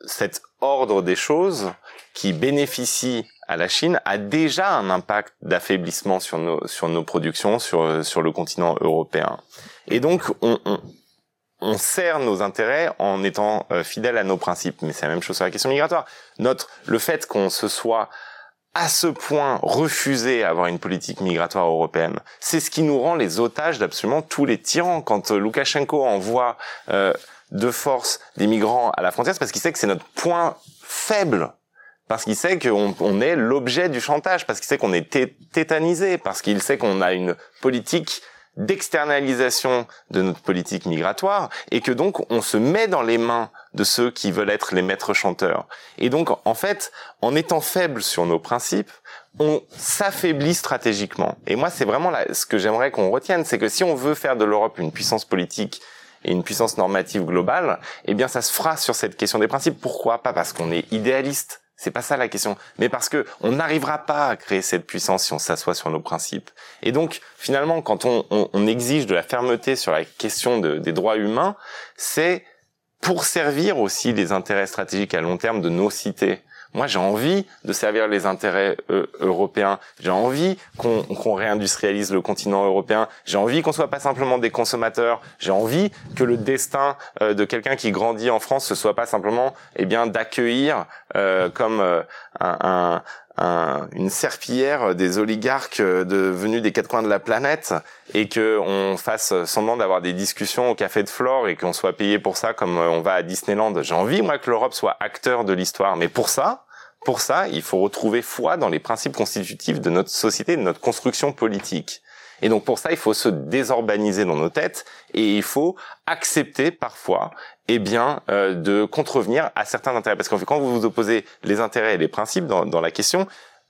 D: cet ordre des choses qui bénéficie à la Chine a déjà un impact d'affaiblissement sur nos sur nos productions sur sur le continent européen. Et donc on, sert nos intérêts en étant euh, fidèle à nos principes. Mais c'est la même chose sur la question migratoire. Notre le fait qu'on se soit à ce point refusé à avoir une politique migratoire européenne, c'est ce qui nous rend les otages d'absolument tous les tyrans. Quand euh, Loukachenko envoie euh, de force des migrants à la frontière, c'est parce qu'il sait que c'est notre point faible. Parce qu'il sait qu'on on est l'objet du chantage, parce qu'il sait qu'on est tétanisé, parce qu'il sait qu'on a une politique d'externalisation de notre politique migratoire. Et que donc on se met dans les mains de ceux qui veulent être les maîtres chanteurs. Et donc en fait, en étant faible sur nos principes, on s'affaiblit stratégiquement. Et moi, c'est vraiment là, ce que j'aimerais qu'on retienne, c'est que si on veut faire de l'Europe une puissance politique et une puissance normative globale, eh bien ça se fera sur cette question des principes. Pourquoi Pas parce qu'on est idéaliste, c'est pas ça la question, mais parce que on n'arrivera pas à créer cette puissance si on s'assoit sur nos principes. Et donc, finalement, quand on, on, on exige de la fermeté sur la question de, des droits humains, c'est pour servir aussi les intérêts stratégiques à long terme de nos cités. Moi, j'ai envie de servir les intérêts euh, européens. J'ai envie qu'on réindustrialise le continent européen. J'ai envie qu'on soit pas simplement des consommateurs. J'ai envie que le destin euh, de quelqu'un qui grandit en France ce soit pas simplement, eh bien, d'accueillir euh, comme un, un, une serpillière des oligarques de, venus des quatre coins de la planète et que on fasse semblant d'avoir des discussions au café de Flore et qu'on soit payé pour ça comme on va à Disneyland. J'ai envie moi que l'Europe soit acteur de l'histoire, mais pour ça, pour ça, il faut retrouver foi dans les principes constitutifs de notre société, de notre construction politique. Et donc pour ça, il faut se désurbaniser dans nos têtes et il faut accepter parfois, eh bien, euh, de contrevenir à certains intérêts. Parce que quand vous vous opposez les intérêts et les principes dans, dans la question,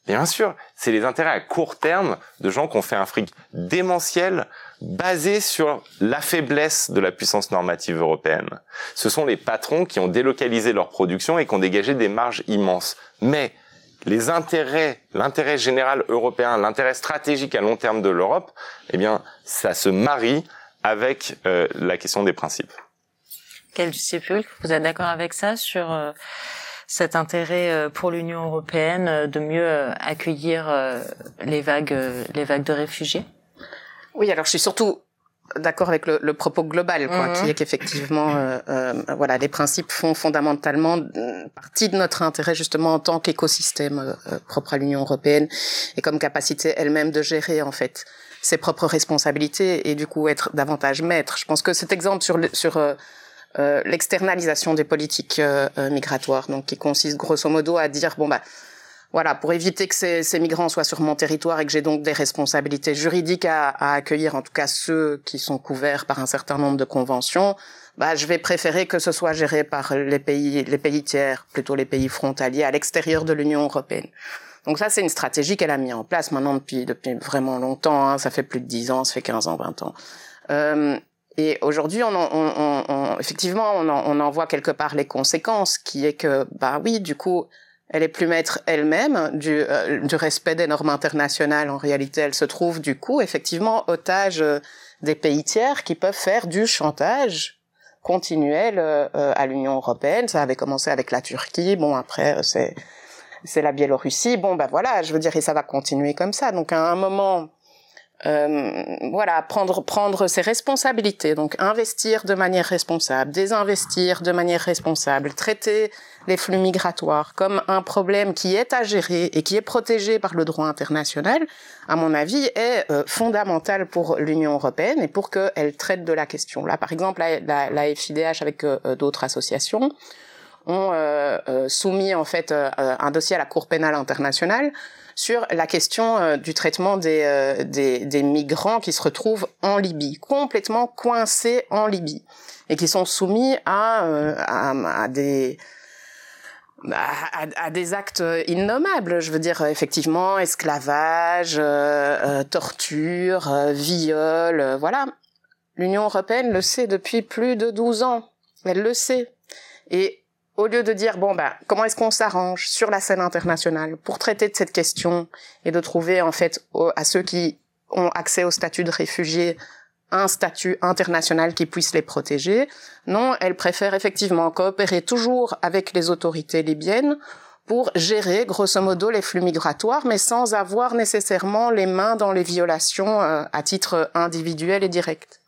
D: bien sûr, c'est les intérêts à court terme de gens qui ont fait un fric démentiel basé sur la faiblesse de la puissance normative européenne. Ce sont les patrons qui ont délocalisé leur production et qui ont dégagé des marges immenses. Mais les intérêts, l'intérêt général européen, l'intérêt stratégique à long terme de l'Europe, eh bien, ça se marie avec euh, la question des principes.
C: Quel disciple vous êtes d'accord avec ça sur euh, cet intérêt euh, pour l'Union européenne de mieux accueillir les vagues, les vagues de réfugiés?
E: Oui, alors je suis surtout d'accord avec le, le, propos global, quoi, mhm. qui est qu'effectivement, euh, euh, voilà, les principes font fondamentalement partie de notre intérêt justement en tant qu'écosystème euh, propre à l'Union européenne et comme capacité elle-même de gérer en fait ses propres responsabilités et du coup être davantage maître. Je pense que cet exemple sur sur euh, euh, l'externalisation des politiques migratoires, donc qui consiste grosso modo à dire bon bah voilà, pour éviter que ces, ces, migrants soient sur mon territoire et que j'ai donc des responsabilités juridiques à, à, accueillir, en tout cas ceux qui sont couverts par un certain nombre de conventions, bah, je vais préférer que ce soit géré par les pays, les pays tiers, plutôt les pays frontaliers à l'extérieur de l'Union européenne. Donc ça, c'est une stratégie qu'elle a mis en place maintenant depuis depuis vraiment longtemps. Hein, ça fait plus de 10 ans, ça fait 15 ans, 20 ans. Euh, et aujourd'hui, on, on, on, effectivement, on en, on en voit quelque part les conséquences, qui est que, bah oui, du coup, elle est plus maître elle-même du, euh, du respect des normes internationales. En réalité, elle se trouve du coup effectivement otage euh, des pays tiers qui peuvent faire du chantage continuel euh, à l'Union européenne. Ça avait commencé avec la Turquie. Bon, après c'est c'est la Biélorussie. Bon, ben voilà, je veux dire, et ça va continuer comme ça. Donc à un moment, euh, voilà, prendre prendre ses responsabilités, donc investir de manière responsable, désinvestir de manière responsable, traiter les flux migratoires comme un problème qui est à gérer et qui est protégé par le droit international, à mon avis, est euh, fondamental pour l'Union européenne et pour qu'elle traite de la question. Là, par exemple, la, la, la FIDH avec euh, d'autres associations ont soumis en fait un dossier à la Cour pénale internationale sur la question euh, du traitement des, euh, des, des, migrants qui se retrouvent en Libye, complètement coincés en Libye, et qui sont soumis à, euh, à, à des à, à, des actes innommables, je veux dire effectivement esclavage, euh, torture, viol, voilà. L'Union européenne le sait depuis plus de 12 ans. Elle le sait. Et au lieu de dire bon bah comment est-ce qu'on s'arrange sur la scène internationale pour traiter de cette question et de trouver en fait à ceux qui ont accès au statut de réfugié un statut international qui puisse les protéger. Non, elle préfère effectivement coopérer toujours avec les autorités libyennes pour gérer grosso modo les flux migratoires, mais sans avoir nécessairement les mains dans les violations euh, à titre individuel et direct.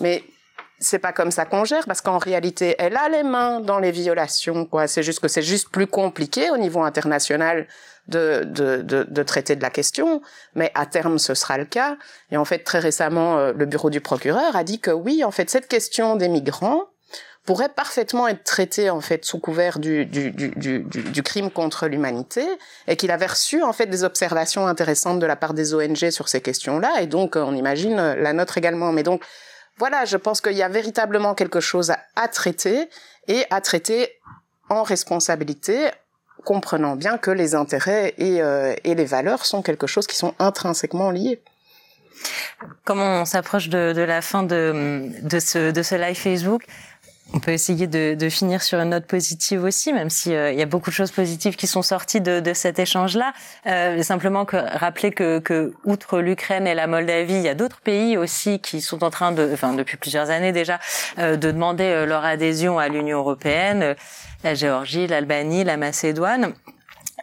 E: Mais c'est pas comme ça qu'on gère parce qu'en réalité, elle a les mains dans les violations. Quoi. C'est juste que c'est juste plus compliqué au niveau international de, de, de, de, traiter de la question, mais à terme ce sera le cas. Et en fait, très récemment, euh, le bureau du procureur a dit que oui, en fait, cette question des migrants pourrait parfaitement être traitée en fait sous couvert du, du, du, du, du crime contre l'humanité et qu'il avait reçu en fait des observations intéressantes de la part des ONG sur ces questions-là et donc on imagine la nôtre également. Mais donc voilà, je pense qu'il y a véritablement quelque chose à, traiter et à traiter en responsabilité comprenant bien que les intérêts et, euh, et les valeurs sont quelque chose qui sont intrinsèquement liés.
C: Comment on s'approche de, la fin de, ce, de ce live Facebook, on peut essayer de, de, finir sur une note positive aussi, même s'il euh, il y a beaucoup de choses positives qui sont sorties de, de cet échange-là. Euh, simplement que rappeler que, que outre l'Ukraine et la Moldavie, il y a d'autres pays aussi qui sont en train de, enfin depuis plusieurs années déjà, euh, de demander euh, leur adhésion à l'Union européenne la Géorgie, l'Albanie, la Macédoine.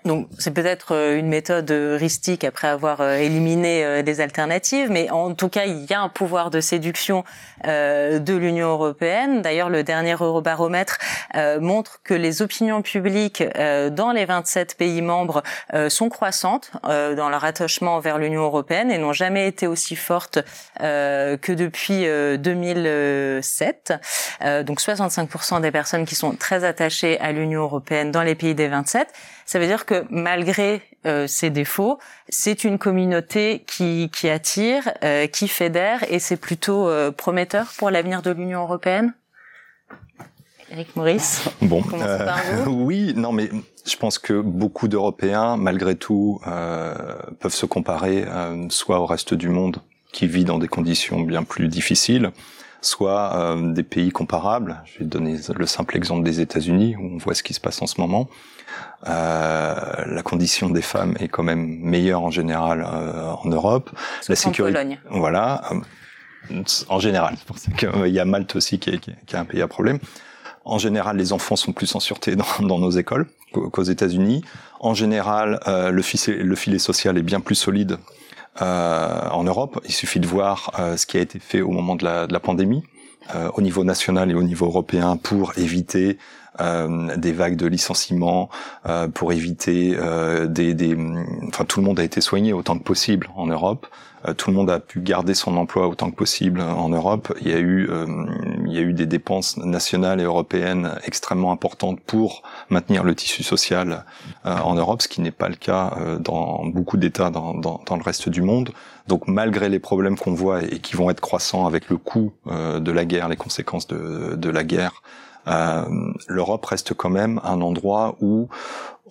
C: Donc c'est peut-être euh, une méthode heuristique après avoir euh, éliminé des euh, alternatives, mais en tout cas il y a un pouvoir de séduction de l'Union européenne. D'ailleurs le dernier Eurobaromètre montre que les opinions publiques dans les 27 pays membres sont croissantes dans leur attachement vers l'Union européenne et n'ont jamais été aussi fortes que depuis 2007. donc 65% des personnes qui sont très attachées à l'Union européenne dans les pays des 27 ça veut dire que malgré euh, ses défauts, c'est une communauté qui, qui attire, euh, qui fédère, et c'est plutôt euh, prometteur pour l'avenir de l'Union européenne? Eric Maurice.
F: Bon, euh, oui, non, mais je pense que beaucoup d'Européens, malgré tout, euh, peuvent se comparer soit au reste du monde qui vit dans des conditions bien plus difficiles, soit des pays comparables. Je vais donner le simple exemple des États-Unis où on voit ce qui se passe en ce moment. Euh, la condition des femmes est quand même meilleure en général euh, en Europe.
C: la sécurité,
F: voilà, euh, en général. C'est pour ça qu'il y a Malte aussi qui est, qui est, un pays à problème. En général, les enfants sont plus en sûreté dans, dans nos écoles qu'aux États-Unis. En général, euh, le, filet, le, filet, social est bien plus solide euh, en Europe. Il suffit de voir euh, ce qui a été fait au moment de la, de la pandémie, au niveau national et au niveau européen, pour éviter euh, des vagues de licenciements euh, pour éviter euh, des, des, enfin tout le monde a été soigné autant que possible en Europe. Tout le monde a pu garder son emploi autant que possible en Europe. Il y a eu, il y a eu des dépenses nationales et européennes extrêmement importantes pour maintenir le tissu social en Europe, ce qui n'est pas le cas dans beaucoup d'États dans, dans, dans, le reste du monde. Donc malgré les problèmes qu'on voit et qui vont être croissants avec le coût de la guerre, les conséquences de, de la guerre, euh, l'Europe reste quand même un endroit où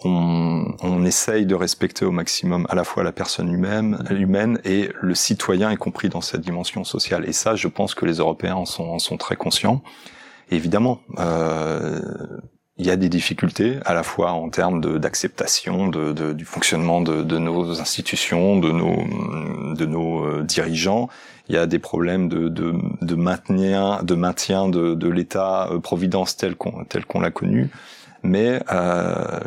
F: on, on, essaye de respecter au maximum à la fois la personne humaine, humaine et le citoyen, y compris dans cette dimension sociale. Et ça, je pense que les Européens en sont, en sont très conscients. évidemment, euh, il y a des difficultés à la fois en termes d'acceptation de, de, du fonctionnement de, de, nos institutions, de nos, de nos euh, dirigeants. Il y a des problèmes de, de, maintien, de maintien de, l'État euh, providence tel qu'on l'a connu. Mais euh,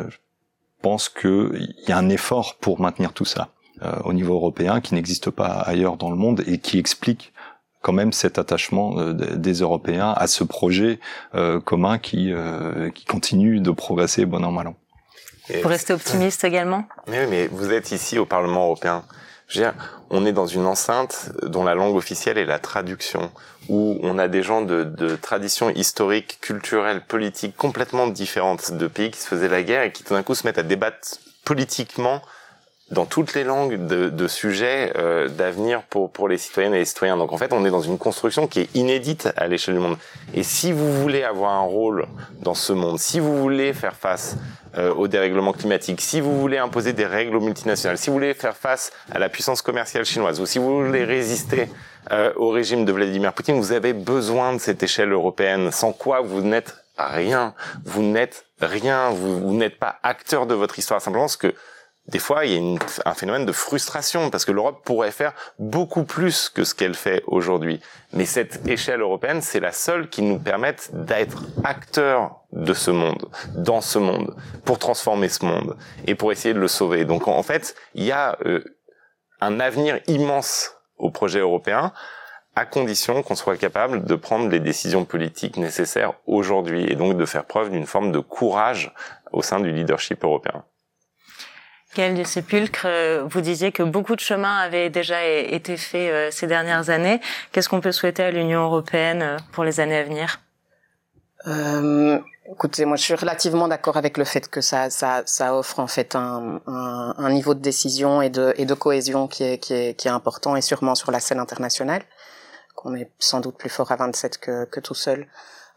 F: pense qu'il y a un effort pour maintenir tout ça euh, au niveau européen qui n'existe pas ailleurs dans le monde et qui explique quand même cet attachement euh, des Européens à ce projet euh, commun qui, euh, qui continue de progresser bon an mal an.
C: Pour rester optimiste également
D: mais Oui, mais vous êtes ici au Parlement européen. Je veux dire, on est dans une enceinte dont la langue officielle est la traduction, où on a des gens de, de traditions historiques, culturelles, politiques complètement différentes, de pays qui se faisaient la guerre et qui tout d'un coup se mettent à débattre politiquement dans toutes les langues de, de sujets euh, d'avenir pour, pour les citoyennes et les citoyens. Donc en fait, on est dans une construction qui est inédite à l'échelle du monde. Et si vous voulez avoir un rôle dans ce monde, si vous voulez faire face euh, au dérèglement climatique, si vous voulez imposer des règles aux multinationales, si vous voulez faire face à la puissance commerciale chinoise, ou si vous voulez résister euh, au régime de Vladimir Poutine, vous avez besoin de cette échelle européenne, sans quoi vous n'êtes rien. Vous n'êtes rien, vous, vous n'êtes pas acteur de votre histoire. Simplement, ce que des fois, il y a un phénomène de frustration parce que l'Europe pourrait faire beaucoup plus que ce qu'elle fait aujourd'hui. Mais cette échelle européenne, c'est la seule qui nous permette d'être acteurs de ce monde, dans ce monde, pour transformer ce monde et pour essayer de le sauver. Donc, en fait, il y a euh, un avenir immense au projet européen à condition qu'on soit capable de prendre les décisions politiques nécessaires aujourd'hui et donc de faire preuve d'une forme de courage au sein du leadership européen.
C: Gaël du Sépulcre, euh, vous disiez que beaucoup de chemin avait déjà été fait euh, ces dernières années. Qu'est-ce qu'on peut souhaiter à l'Union européenne euh, pour les années à venir?
E: Euh, Écoutez, moi je suis relativement d'accord avec le fait que ça, ça, ça offre en fait un, un, un, niveau de décision et de, et de cohésion qui est, qui, est, qui est important et sûrement sur la scène internationale, qu'on est sans doute plus fort à 27 que, que tout seul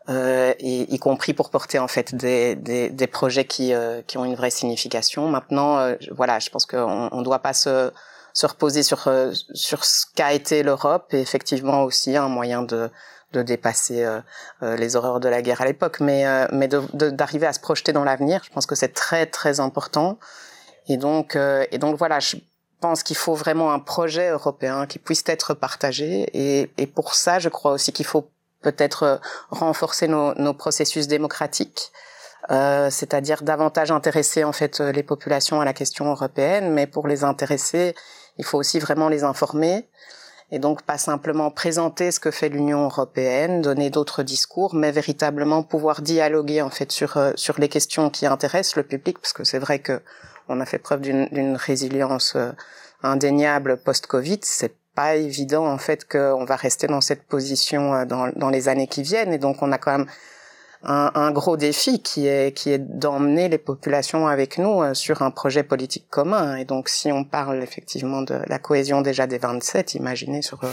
E: euh, y, compris pour porter en fait des, des, des projets qui, euh, qui ont une vraie signification. Maintenant, euh, voilà, je pense qu'on ne doit pas se, se reposer sur, euh, sur ce qu'a été l'Europe et effectivement aussi un moyen de, de dépasser euh, les horreurs de la guerre à l'époque, mais, mais d'arriver à se projeter dans l'avenir. Je pense que c'est très très important. Et donc, et donc voilà, je pense qu'il faut vraiment un projet européen qui puisse être partagé. Et, et pour ça, je crois aussi qu'il faut peut-être euh, renforcer nos, nos, processus démocratiques, euh, c'est-à-dire davantage intéresser en fait euh, les populations à la question européenne, mais pour les intéresser, il faut aussi vraiment les informer et donc pas simplement présenter ce que fait l'Union européenne, donner d'autres discours, mais véritablement pouvoir dialoguer en fait sur euh, sur les questions qui intéressent le public, parce que c'est vrai que on a fait preuve d'une résilience indéniable post-Covid, c'est pas évident en fait qu'on va rester dans cette position euh, dans, dans, les années qui viennent. Et donc on a quand même un, un gros défi qui est qui est d'emmener les populations avec nous euh, sur un projet politique commun. Et donc si on parle effectivement de la cohésion déjà des 27 imaginez sur euh,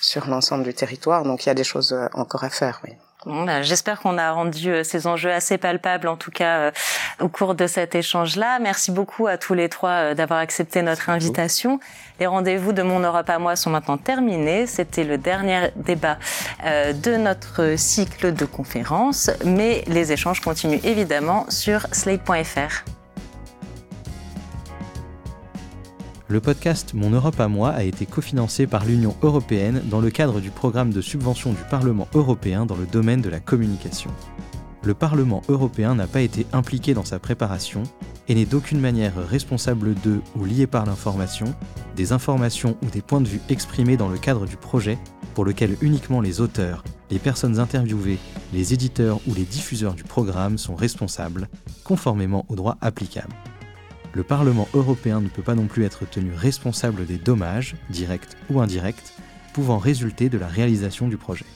E: sur l'ensemble du territoire. Donc il y a des choses encore à faire oui.
C: Bah, j'espère qu'on a rendu euh, ces enjeux assez palpables, en tout cas euh, au cours de cet échange-là. Merci beaucoup à tous les trois euh, d'avoir accepté notre invitation. Les rendez-vous de Mon Europe à moi sont maintenant terminés. C'était le dernier débat de notre cycle de conférences, mais les échanges continuent évidemment sur slate.fr.
A: Le podcast Mon Europe à moi a été cofinancé par l'Union européenne dans le cadre du programme de subvention du Parlement européen dans le domaine de la communication. Le Parlement européen n'a pas été impliqué dans sa préparation et n'est d'aucune manière responsable de ou lié par l'information, des informations ou des points de vue exprimés dans le cadre du projet pour lequel uniquement les auteurs, les personnes interviewées, les éditeurs ou les diffuseurs du programme sont responsables, conformément au droit applicable le Parlement européen ne peut pas non plus être tenu responsable des dommages, directs ou indirects, pouvant résulter de la réalisation du projet.